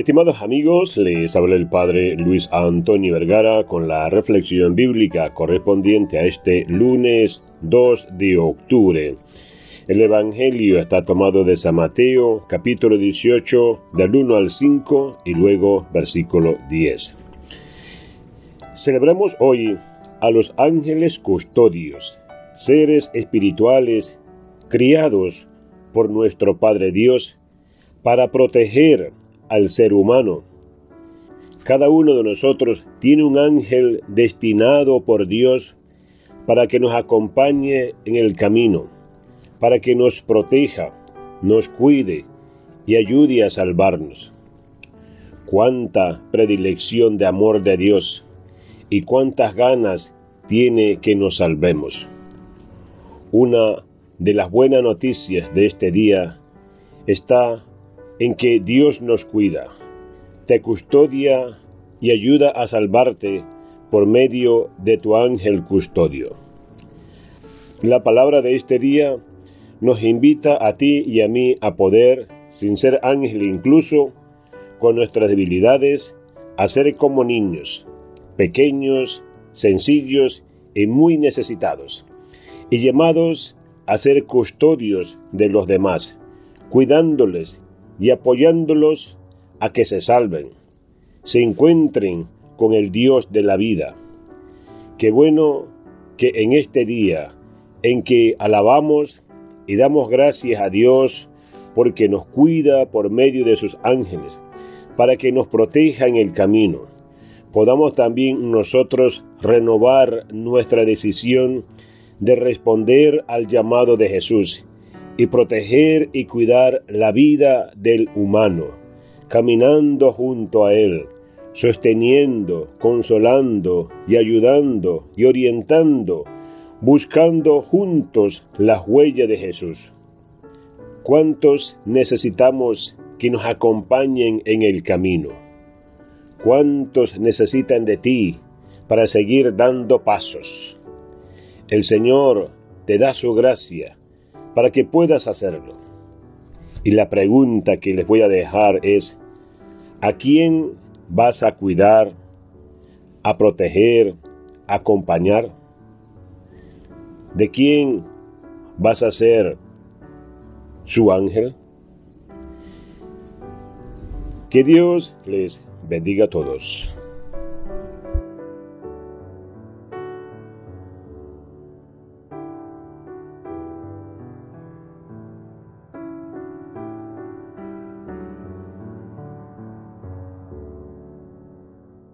Estimados amigos, les habla el Padre Luis Antonio Vergara con la reflexión bíblica correspondiente a este lunes 2 de octubre. El Evangelio está tomado de San Mateo, capítulo 18, del 1 al 5 y luego versículo 10. Celebramos hoy a los ángeles custodios, seres espirituales criados por nuestro Padre Dios para proteger al ser humano. Cada uno de nosotros tiene un ángel destinado por Dios para que nos acompañe en el camino, para que nos proteja, nos cuide y ayude a salvarnos. Cuánta predilección de amor de Dios y cuántas ganas tiene que nos salvemos. Una de las buenas noticias de este día está en que Dios nos cuida, te custodia y ayuda a salvarte por medio de tu ángel custodio. La palabra de este día nos invita a ti y a mí a poder, sin ser ángel incluso, con nuestras debilidades, a ser como niños, pequeños, sencillos y muy necesitados, y llamados a ser custodios de los demás, cuidándoles y apoyándolos a que se salven, se encuentren con el Dios de la vida. Qué bueno que en este día en que alabamos y damos gracias a Dios porque nos cuida por medio de sus ángeles, para que nos proteja en el camino, podamos también nosotros renovar nuestra decisión de responder al llamado de Jesús y proteger y cuidar la vida del humano, caminando junto a Él, sosteniendo, consolando y ayudando y orientando, buscando juntos la huella de Jesús. ¿Cuántos necesitamos que nos acompañen en el camino? ¿Cuántos necesitan de ti para seguir dando pasos? El Señor te da su gracia para que puedas hacerlo. Y la pregunta que les voy a dejar es, ¿a quién vas a cuidar, a proteger, a acompañar? ¿De quién vas a ser su ángel? Que Dios les bendiga a todos.